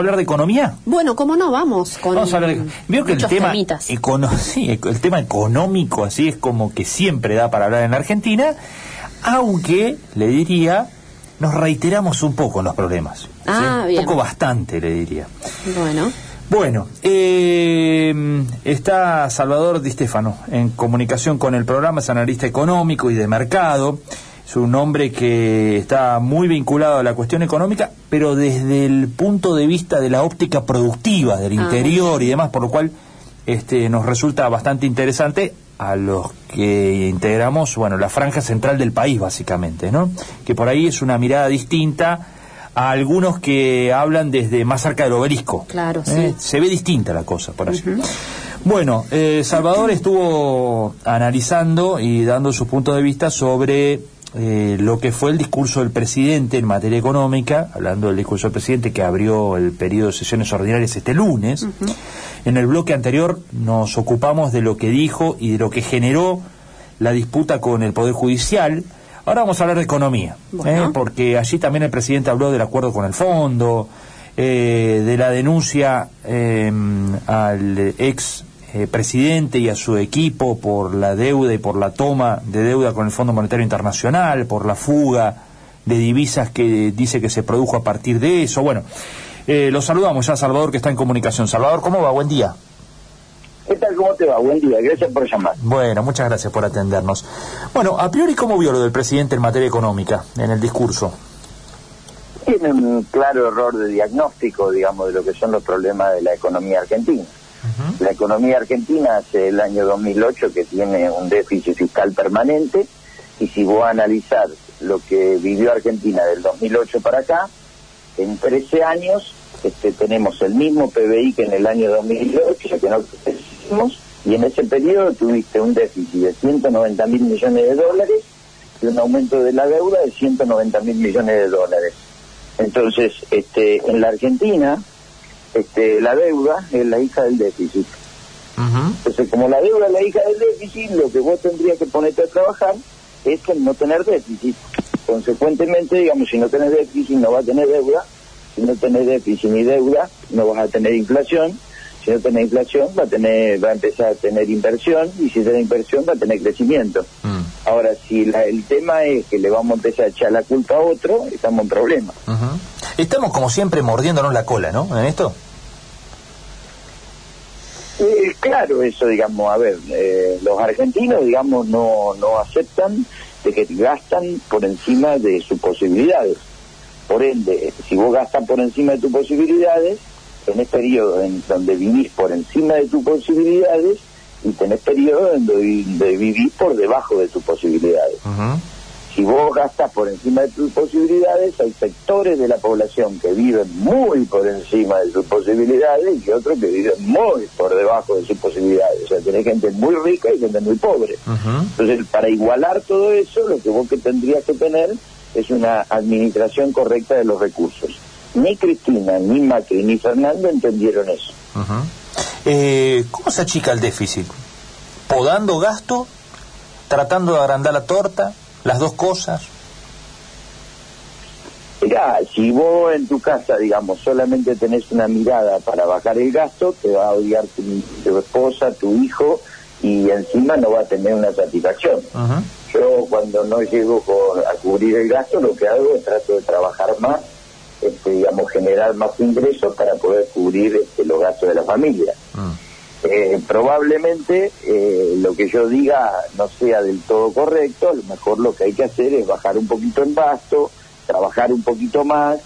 hablar de economía? Bueno, ¿cómo no? Vamos con Vamos a hablar de... Veo que el tema, temitas. econo- sí, el tema económico así es como que siempre da para hablar en la Argentina, aunque, le diría, nos reiteramos un poco en los problemas. ¿sí? Ah, Un bien. poco bastante, le diría. Bueno, Bueno, eh, está Salvador Di Stefano en comunicación con el programa, es analista económico y de mercado. Es un hombre que está muy vinculado a la cuestión económica, pero desde el punto de vista de la óptica productiva, del Ah, interior y demás, por lo cual este, nos resulta bastante interesante a los que integramos, bueno, la franja central del país, básicamente, ¿no? Que por ahí es una mirada distinta a algunos que hablan desde más cerca del obelisco. Claro, ¿eh? sí. Se ve distinta la cosa por allí. Bueno, eh, Salvador estuvo analizando y dando su punto de vista sobre eh, lo que fue el discurso del presidente en materia económica, hablando del discurso del presidente que abrió el periodo de sesiones ordinarias este lunes. En el bloque anterior nos ocupamos de lo que dijo y de lo que generó la disputa con el Poder Judicial. Ahora vamos a hablar de economía, Bueno. ¿eh? porque allí también el presidente habló del acuerdo con el fondo, eh, de la denuncia eh, al ex eh, presidente y a su equipo por la deuda y por la toma de deuda con el Fondo Monetario Internacional, por la fuga de divisas que dice que se produjo a partir de eso. Bueno, eh, lo saludamos ya a Salvador que está en comunicación. Salvador, ¿cómo va? Buen día. ¿Qué tal? ¿Cómo te va? Buen día. Gracias por llamar. Bueno, muchas gracias por atendernos. Bueno, a priori, ¿cómo vio lo del presidente en materia económica, en el discurso? Tiene un claro error de diagnóstico, digamos, de lo que son los problemas de la economía argentina. La economía argentina hace el año 2008 que tiene un déficit fiscal permanente y si vos analizar lo que vivió Argentina del 2008 para acá, en 13 años este, tenemos el mismo PBI que en el año 2008, que no crecimos, y en ese periodo tuviste un déficit de 190 mil millones de dólares y un aumento de la deuda de 190 mil millones de dólares. Entonces, este, en la Argentina, este, la deuda es la hija del déficit. Entonces, como la deuda es la hija del déficit, lo que vos tendrías que ponerte a trabajar es que no tener déficit. Consecuentemente, digamos, si no tenés déficit, no vas a tener deuda. Si no tenés déficit ni deuda, no vas a tener inflación. Si no tenés inflación, va a, tener, va a empezar a tener inversión. Y si tenés inversión, va a tener crecimiento. Mm. Ahora, si la- el tema es que le vamos a empezar a echar la culpa a otro, estamos en problemas. Ujú. Estamos como siempre mordiéndonos la cola, ¿no? En esto. Eh, claro, eso, digamos, a ver, eh, los argentinos, digamos, no, no aceptan de que gastan por encima de sus posibilidades. Por ende, si vos gastas por encima de tus posibilidades, tenés periodos en donde vivís por encima de tus posibilidades y tenés periodos en donde, vivís por debajo de tus posibilidades. Si vos gastas por encima de tus posibilidades, hay sectores de la población que viven muy por encima de sus posibilidades y otros que viven muy por debajo de sus posibilidades. O sea, tenés gente muy rica y gente muy pobre. Entonces, para igualar todo eso, lo que vos que tendrías que tener es una administración correcta de los recursos. Ni Cristina, ni Macri, ni Fernando entendieron eso. Eh, ¿Cómo se achica el déficit? ¿Podando gasto? ¿Tratando de agrandar la torta? ¿Las dos cosas? Mirá, si vos en tu casa, digamos, solamente tenés una mirada para bajar el gasto, te va a odiar tu, tu esposa, tu hijo, y encima no va a tener una satisfacción. Yo cuando no llego con- a cubrir el gasto, lo que hago es trato de trabajar más, este, digamos, generar más ingresos para poder cubrir este, los gastos de la familia. Mm. Eh, probablemente eh, lo que yo diga no sea del todo correcto, a lo mejor lo que hay que hacer es bajar un poquito el gasto, trabajar un poquito más,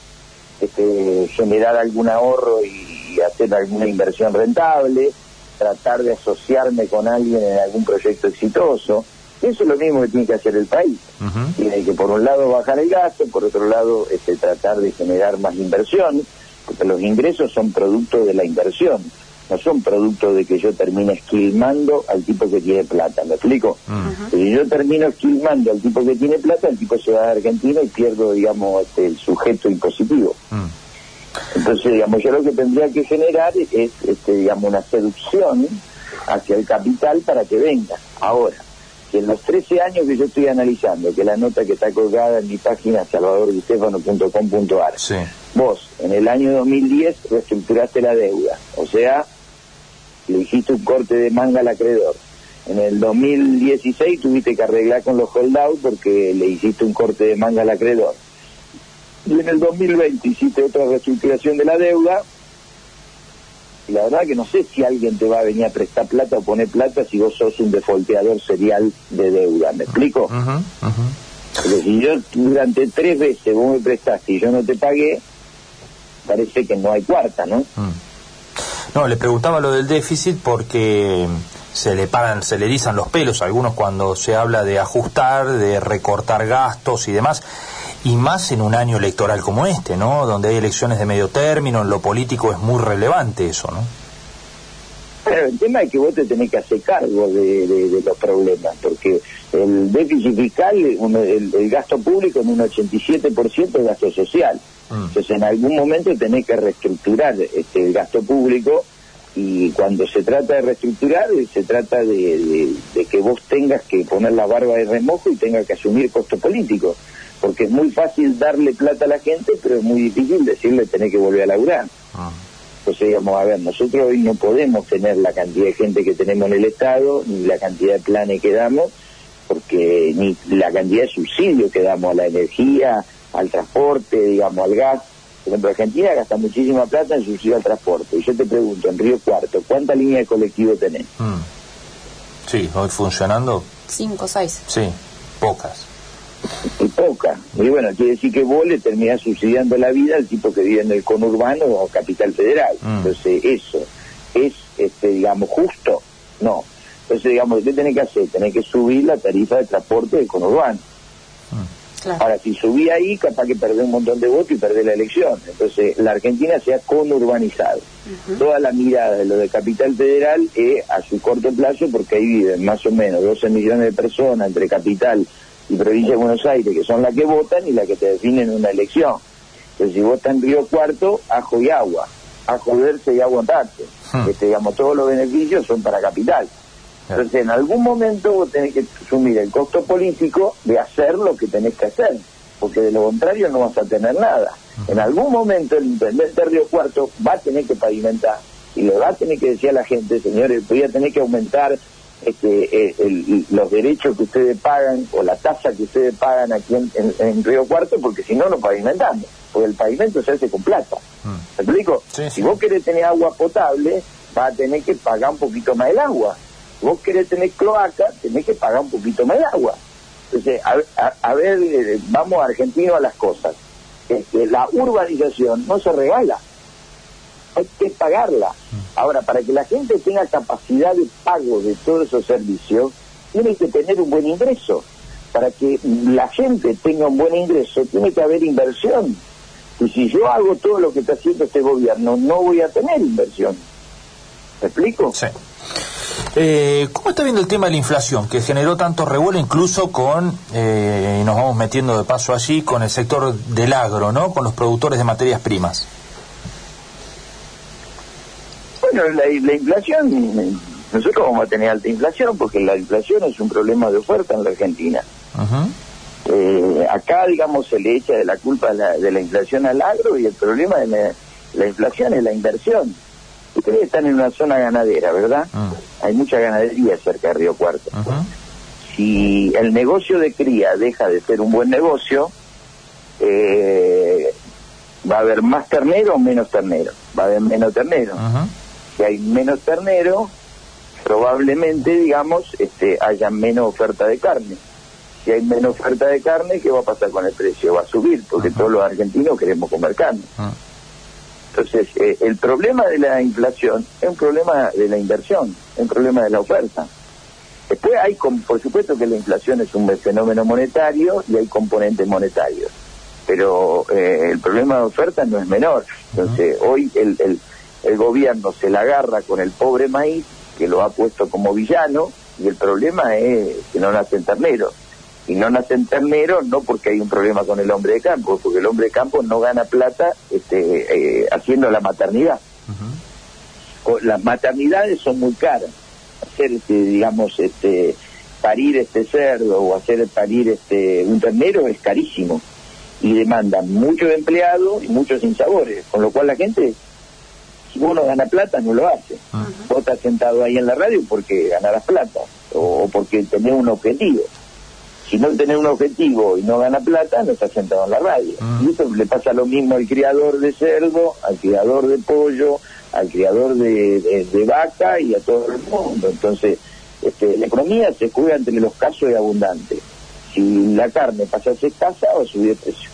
este, generar algún ahorro y, hacer alguna inversión rentable, tratar de asociarme con alguien en algún proyecto exitoso. Eso es lo mismo que tiene que hacer el país. Tiene que por un lado bajar el gasto, por otro lado este, tratar de generar más inversión, porque los ingresos son producto de la inversión, no son producto de que yo termine esquilmando al tipo que tiene plata, ¿me explico? Si yo termino esquilmando al tipo que tiene plata, el tipo se va a Argentina y pierdo, digamos, este, el sujeto impositivo. Mm. Entonces, digamos, yo lo que tendría que generar es, este, digamos, una seducción hacia el capital para que venga. Ahora, que en los 13 años que yo estoy analizando, que la nota que está colgada en mi página salvadordistefano.com.ar, Sí. Vos, en el año 2010, reestructuraste la deuda, o sea, le hiciste un corte de manga al acreedor. En el 2016 tuviste que arreglar con los holdouts porque le hiciste un corte de manga al acreedor. Y en el 2020 hiciste otra reestructuración de la deuda. Y la verdad que no sé si alguien te va a venir a prestar plata o poner plata si vos sos un defolteador serial de deuda. ¿Me explico? Porque si yo durante tres veces vos me prestaste y yo no te pagué, parece que no hay cuarta, ¿no? Mm. No, le preguntaba lo del déficit porque se le paran, se le erizan los pelos a algunos cuando se habla de ajustar, de recortar gastos y demás, y más en un año electoral como este, ¿no? Donde hay elecciones de medio término, en lo político es muy relevante eso, ¿no? Pero el tema es que vos te tenés que hacer cargo de, los problemas, porque el déficit fiscal, el, gasto público en un 87% es gasto social. Mm. Entonces en algún momento tenés que reestructurar este, el gasto público y cuando se trata de reestructurar se trata de, que vos tengas que poner la barba de remojo y tengas que asumir costo político porque es muy fácil darle plata a la gente pero es muy difícil decirle tener que volver a laburar ah. entonces digamos a ver nosotros hoy no podemos tener la cantidad de gente que tenemos en el estado ni la cantidad de planes que damos porque ni la cantidad de subsidios que damos a la energía al transporte digamos al gas por ejemplo, Argentina gasta muchísima plata en subsidio al transporte. Y yo te pregunto, en Río Cuarto, ¿cuántas líneas de colectivo tenés? Mm. Sí, hoy funcionando. Cinco, seis. Sí, pocas. Y pocas. Y bueno, quiere decir que vos le terminás subsidiando la vida al tipo que vive en el conurbano o capital federal. Mm. Entonces, eso es, este, digamos, justo. No. Entonces, digamos, ¿qué tenés que hacer? Tenés que subir la tarifa de transporte del conurbano. Ahora, si subí ahí, capaz que perdé un montón de votos y perdé la elección. Entonces, la Argentina se ha conurbanizado. Toda la mirada de lo de Capital Federal es a su corto plazo, porque ahí viven más o menos 12 millones de personas entre Capital y Provincia de Buenos Aires, que son las que votan y las que te definen una elección. Entonces, si vota en Río Cuarto, ajo y agua. Ajo verse y agua Este, digamos, todos los beneficios son para Capital. Entonces, en algún momento vos tenés que asumir el costo político de hacer lo que tenés que hacer, porque de lo contrario no vas a tener nada. En algún momento el intendente de Río Cuarto va a tener que pavimentar y le va a tener que decir a la gente, señores, voy a tener que aumentar este, eh, los derechos que ustedes pagan o la tasa que ustedes pagan aquí en, Río Cuarto, porque si no, no pavimentamos, porque el pavimento se hace con plata. ¿Me explico? Si vos querés tener agua potable, vas a tener que pagar un poquito más el agua vos querés tener cloaca, tenés que pagar un poquito más de agua. Entonces, a, ver, eh, vamos argentinos a las cosas. Este, la urbanización no se regala, hay que pagarla. Ahora, para que la gente tenga capacidad de pago de todos esos servicios, tiene que tener un buen ingreso. Para que la gente tenga un buen ingreso, tiene que haber inversión. Y si yo hago todo lo que está haciendo este gobierno, no voy a tener inversión. ¿Me explico? Sí. Eh, ¿Cómo está viendo el tema de la inflación, que generó tanto revuelo incluso con, eh, y nos vamos metiendo de paso allí, con el sector del agro, ¿no? Con los productores de materias primas. Bueno, la, inflación, nosotros vamos a tener alta inflación porque la inflación es un problema de oferta en la Argentina. Eh, acá, digamos, se le echa de la culpa de la, inflación al agro y el problema de la inflación es la inversión. Ustedes están en una zona ganadera, ¿verdad? Ah. Hay mucha ganadería cerca de Río Cuarto. Si el negocio de cría deja de ser un buen negocio, eh, va a haber más ternero o menos ternero. Va a haber menos ternero. Si hay menos ternero, probablemente, digamos, este, haya menos oferta de carne. Si hay menos oferta de carne, ¿qué va a pasar con el precio? Va a subir, porque todos los argentinos queremos comer carne. Entonces, eh, el problema de la inflación es un problema de la inversión, es un problema de la oferta. Después hay, por supuesto que la inflación es un fenómeno monetario y hay componentes monetarios, pero eh, el problema de oferta no es menor. Entonces, hoy el, el, el gobierno se la agarra con el pobre maíz, que lo ha puesto como villano, y el problema es que no nacen terneros y no nacen terneros no porque hay un problema con el hombre de campo, porque el hombre de campo no gana plata este, eh, haciendo la maternidad. Las maternidades son muy caras. Hacer, este, digamos, este, parir este cerdo o hacer parir este un ternero es carísimo. y demandan muchos empleados y muchos insabores, con lo cual la gente, si uno gana plata, no lo hace. Ah. Vos estás sentado ahí en la radio porque ganarás plata o, o porque tenés un objetivo. Si no tenés un objetivo y no gana plata, no estás sentado en la radio. Ah. Y eso le pasa lo mismo al criador de cerdo, al criador de pollo, al criador de, de- de vaca y a todo el mundo. Entonces, este, la economía se juega entre los casos y abundantes. Si la carne pasa a ser escasa o subir de precio.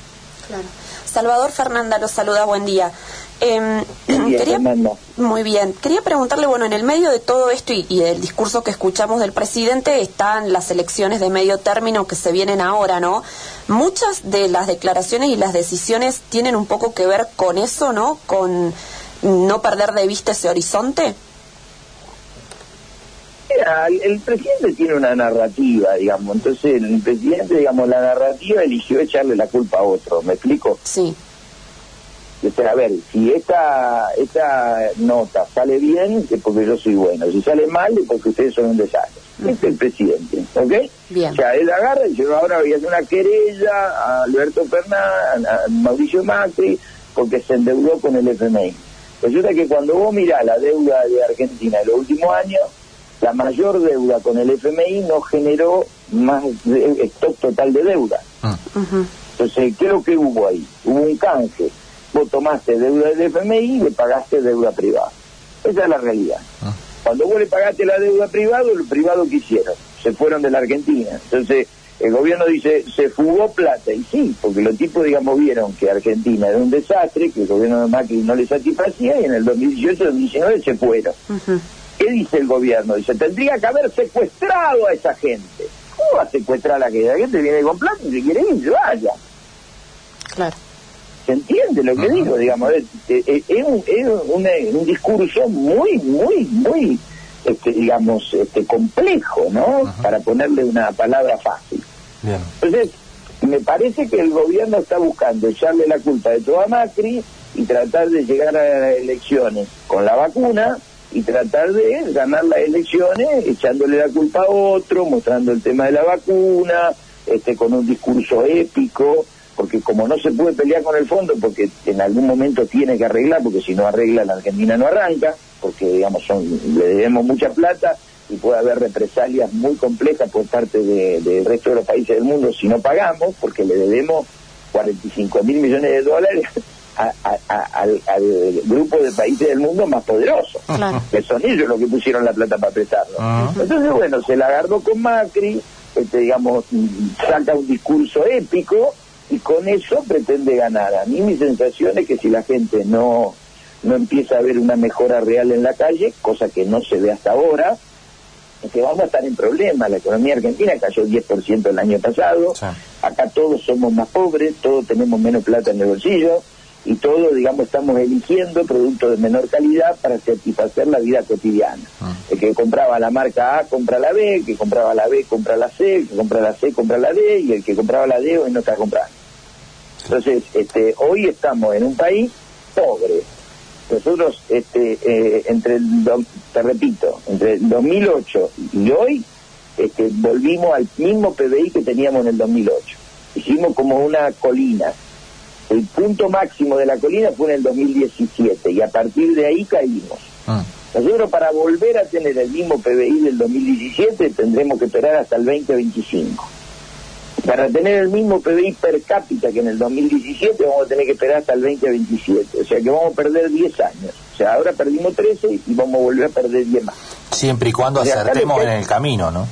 Claro. Salvador Fernanda los saluda, buen día. Fernanda. Muy bien. Quería preguntarle, bueno, en el medio de todo esto y, y del discurso que escuchamos del presidente están las elecciones de medio término que se vienen ahora, ¿no? Muchas de las declaraciones y las decisiones tienen un poco que ver con eso, ¿no? Con no perder de vista ese horizonte. Mira, el, el presidente tiene una narrativa, digamos, entonces el presidente, digamos, la narrativa eligió echarle la culpa a otro, ¿me explico? Sí. Dice, a ver, si esta, esta nota sale bien, es porque yo soy bueno, si sale mal, es porque ustedes son un desastre. Este es el presidente, ¿ok? Bien. O sea, él agarra y dice, ahora voy a hacer una querella a Alberto Fernández, a Mauricio Macri, porque se endeudó con el FMI. Resulta que cuando vos mirás la deuda de Argentina en los últimos años, la mayor deuda con el FMI no generó más de- stock total de deuda. Ah. Entonces, ¿qué es lo que hubo ahí? Hubo un canje. Vos tomaste deuda del FMI y le pagaste deuda privada. Esa es la realidad. Ah. Cuando vos le pagaste la deuda privada, los privados ¿qué hicieron? Se fueron de la Argentina. Entonces, el gobierno dice, se fugó plata. Y sí, porque los tipos, digamos, vieron que Argentina era un desastre, que el gobierno de Macri no les satisfacía, y en el 2018-2019 se fueron. ¿Qué dice el gobierno? Dice, tendría que haber secuestrado a esa gente. ¿Cómo va a secuestrar a la gente? La gente viene con plata y se quiere ir, se vaya. Claro. ¿Se entiende lo que digo? Digamos, es, es- es un, es un- un discurso muy, muy, muy, este, digamos, este, complejo, ¿no? Para ponerle una palabra fácil. Bien. Entonces, me parece que el gobierno está buscando echarle la culpa de todo a Macri y tratar de llegar a las elecciones con la vacuna y tratar de ganar las elecciones echándole la culpa a otro, mostrando el tema de la vacuna, este con un discurso épico, porque como no se puede pelear con el fondo, porque en algún momento tiene que arreglar, porque si no arregla la Argentina no arranca, porque digamos son le debemos mucha plata y puede haber represalias muy complejas por parte de- del resto de los países del mundo si no pagamos, porque le debemos 45 mil millones de dólares a- a- a- al, al grupo de países del mundo más poderoso, Claro. que son ellos los que pusieron la plata para prestarlo. Ah. Entonces, bueno, se la agarró con Macri, este, digamos, saca un discurso épico y con eso pretende ganar. A mí mi sensación es que si la gente no, no empieza a ver una mejora real en la calle, cosa que no se ve hasta ahora, es que vamos a estar en problemas. La economía argentina cayó 10% el año pasado, Sí. acá todos somos más pobres, todos tenemos menos plata en el bolsillo y todos, digamos, estamos eligiendo productos de menor calidad para satisfacer la vida cotidiana. Ah. El que compraba la marca A compra la B, el que compraba la B compra la C, el que compra la C compra la D y el que compraba la D hoy no está comprando. Entonces, este, hoy estamos en un país pobre. Nosotros, este, eh, entre el, te repito, entre el 2008 y hoy, este, volvimos al mismo PBI que teníamos en el 2008. Hicimos como una colina. El punto máximo de la colina fue en el 2017 y a partir de ahí caímos. Ah. Nosotros para volver a tener el mismo PBI del 2017 tendremos que esperar hasta el 2025. Para tener el mismo PBI per cápita que en el 2017 vamos a tener que esperar hasta el 2027. O sea que vamos a perder 10 años. O sea, ahora perdimos 13 y vamos a volver a perder 10 más. Siempre y cuando O sea, acá acertemos en el camino, ¿no?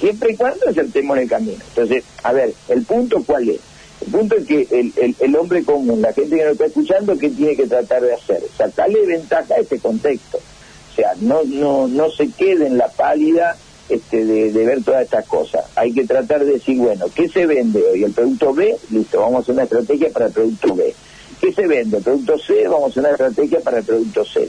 Siempre y cuando acertemos en el camino. Entonces, a ver, el punto cuál es? El punto es que el, el, el hombre común, la gente que nos está escuchando, ¿qué tiene que tratar de hacer? Sacarle ventaja a este contexto. O sea, no, no, no se quede en la pálida este, de, ver todas estas cosas. Hay que tratar de decir, bueno, ¿qué se vende hoy? El producto B, listo, vamos a hacer una estrategia para el producto B. ¿Qué se vende? El producto C, vamos a hacer una estrategia para el producto C.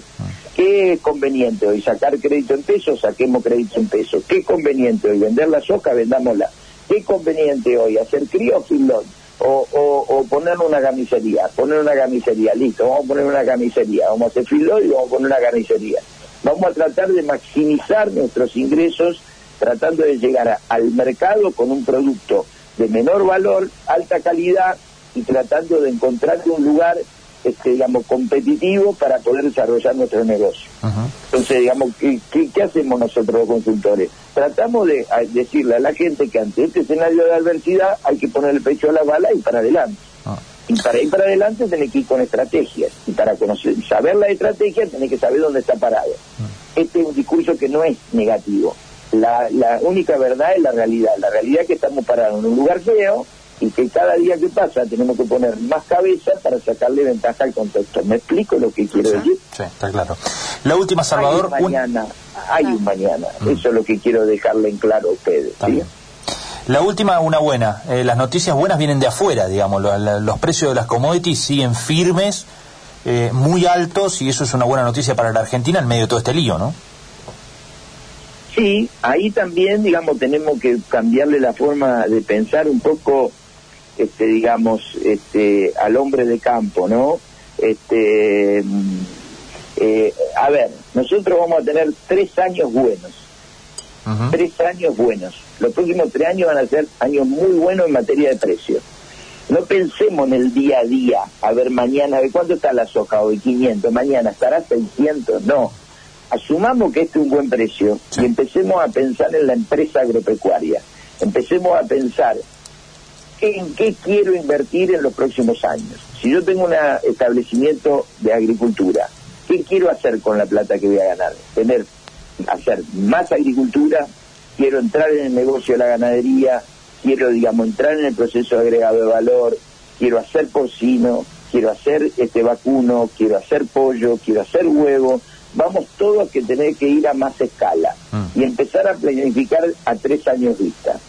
¿Qué es conveniente hoy? ¿Sacar crédito en pesos? Saquemos crédito en pesos. ¿Qué es conveniente hoy? ¿Vender la soja? Vendámosla. ¿Qué es conveniente hoy? ¿Hacer crío o filón? O, o, o poner una camisería. Poner una camisería, listo, vamos a poner una camisería. Vamos a hacer filón y vamos a poner una camisería. Vamos a tratar de maximizar nuestros ingresos tratando de llegar a- al mercado con un producto de menor valor, alta calidad y tratando de encontrar un lugar este, digamos, competitivo para poder desarrollar nuestro negocio. Entonces, digamos, ¿qué, ¿qué, hacemos nosotros los consultores? Tratamos de decirle a la gente que ante este escenario de adversidad hay que poner el pecho a la bala y para adelante. Ah. Y para ir para adelante tenés que ir con estrategias. Y para conocer, saber la estrategia tenés que saber dónde está parado. Ah. Este es un discurso que no es negativo. La, la única verdad es la realidad. La realidad es que estamos parados en un lugar feo, y que cada día que pasa tenemos que poner más cabeza para sacarle ventaja al contexto. ¿Me explico lo que quiero decir? Sí, está claro. La última, Salvador... Hay un mañana, hay un mañana. Mm. Eso es lo que quiero dejarle en claro a ustedes. La última, una buena. Eh, las noticias buenas vienen de afuera, digamos. Los, precios de las commodities siguen firmes, eh, muy altos, y eso es una buena noticia para la Argentina en medio de todo este lío, ¿no? Sí, ahí también, digamos, tenemos que cambiarle la forma de pensar un poco este, digamos, este, al hombre de campo, ¿no? Este, mm, eh, a ver, nosotros vamos a tener tres años buenos, tres años buenos. Los próximos tres años van a ser años muy buenos en materia de precios. No pensemos en el día a día, a ver mañana, ¿de cuánto está la soja hoy? 500, mañana estará 600, no. Asumamos que este es un buen precio y empecemos a pensar en la empresa agropecuaria. Empecemos a pensar en qué quiero invertir en los próximos años. Si yo tengo un establecimiento de agricultura, ¿qué quiero hacer con la plata que voy a ganar? Tener, hacer más agricultura, quiero entrar en el negocio de la ganadería, quiero, digamos, entrar en el proceso de agregado de valor, quiero hacer porcino, quiero hacer este vacuno, quiero hacer pollo, quiero hacer huevo. Vamos todos a que tener que ir a más escala mm. y empezar a planificar a tres años vista.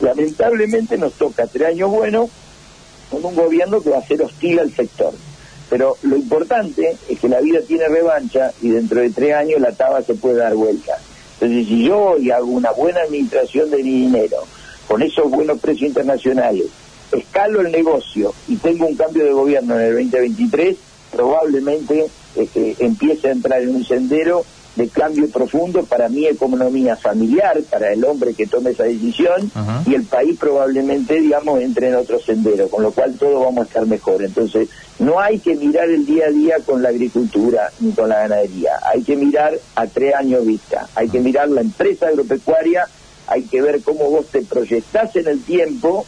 Lamentablemente nos toca tres años buenos con un gobierno que va a ser hostil al sector. Pero lo importante es que la vida tiene revancha y dentro de tres años la taba se puede dar vuelta. Entonces, si yo hoy hago una buena administración de mi dinero, con esos buenos precios internacionales, escalo el negocio y tengo un cambio de gobierno en el 2023, probablemente este, empiece a entrar en un sendero de cambio profundo para mi economía familiar, para el hombre que tome esa decisión, y el país probablemente, digamos, entre en otro sendero, con lo cual todos vamos a estar mejor. Entonces, no hay que mirar el día a día con la agricultura ni con la ganadería, hay que mirar a tres años vista, hay que mirar la empresa agropecuaria, hay que ver cómo vos te proyectás en el tiempo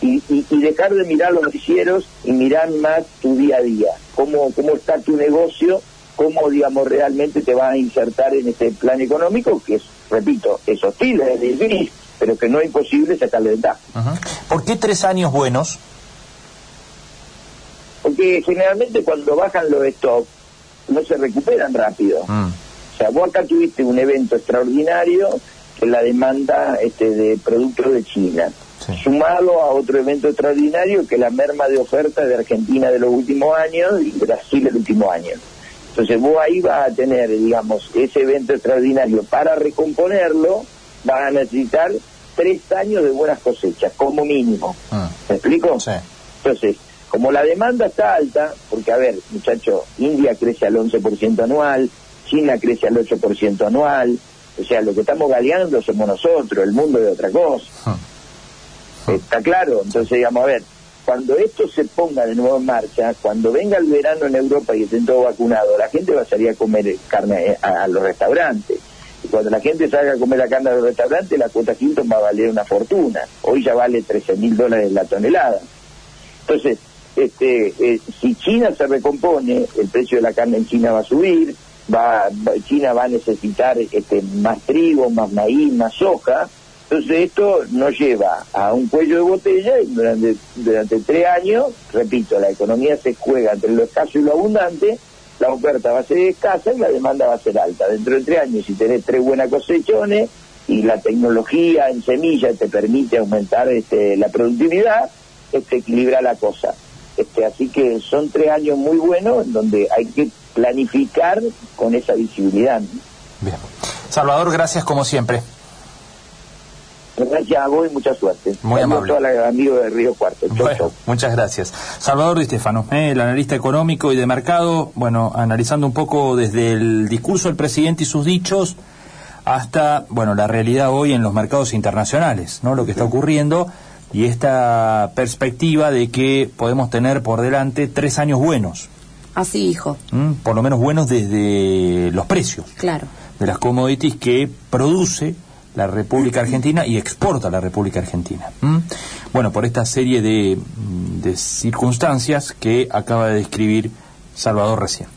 y, y, dejar de mirar los noticieros y mirar más tu día a día, cómo, cómo está tu negocio cómo, digamos, realmente te va a insertar en este plan económico, que es, repito, es hostil, es difícil, pero que no es imposible sacarle ventaja. ¿Por qué tres años buenos? Porque generalmente cuando bajan los stocks, no se recuperan rápido. Mm. O sea, vos acá tuviste un evento extraordinario, que la demanda este, de productos de China. Sumado a otro evento extraordinario que es la merma de oferta de Argentina de los últimos años y Brasil del último año. Entonces vos ahí vas a tener, digamos, ese evento extraordinario. Para recomponerlo vas a necesitar tres años de buenas cosechas, como mínimo. Ah. ¿Me explico? Sí. Entonces, como la demanda está alta, porque a ver, muchachos, India crece al 11% anual, China crece al 8% anual, o sea, lo que estamos galeando somos nosotros, el mundo de otra cosa. Ah. Está claro, entonces digamos, a ver, cuando esto se ponga de nuevo en marcha, cuando venga el verano en Europa y estén todos vacunados, la gente va a salir a comer carne eh, a, los restaurantes. Y cuando la gente salga a comer la carne a los restaurantes, la cuota Quinton va a valer una fortuna. Hoy ya vale 13 mil dólares la tonelada. Entonces, este, eh, si China se recompone, el precio de la carne en China va a subir, va, China va a necesitar este, más trigo, más maíz, más soja, entonces esto nos lleva a un cuello de botella y durante, durante tres años, repito, la economía se juega entre lo escaso y lo abundante, la oferta va a ser escasa y la demanda va a ser alta. Dentro de tres años, si tenés tres buenas cosechones y la tecnología en semillas te permite aumentar este, la productividad, este, equilibra la cosa. Este, así que son tres años muy buenos en donde hay que planificar con esa visibilidad. Bien. Salvador, gracias como siempre. Gracias a vos y mucha suerte. Muy amable. A amigo de Río Cuarto. Muchas gracias. Salvador Di Stefano, eh, el analista económico y de mercado, bueno, analizando un poco desde el discurso del presidente y sus dichos hasta, bueno, la realidad hoy en los mercados internacionales, ¿no? Lo que está ocurriendo y esta perspectiva de que podemos tener por delante tres años buenos. Así, hijo. Por lo menos buenos desde los precios. Claro. De las commodities que produce la República Argentina y exporta la República Argentina. Bueno, por esta serie de, de circunstancias que acaba de describir Salvador recién.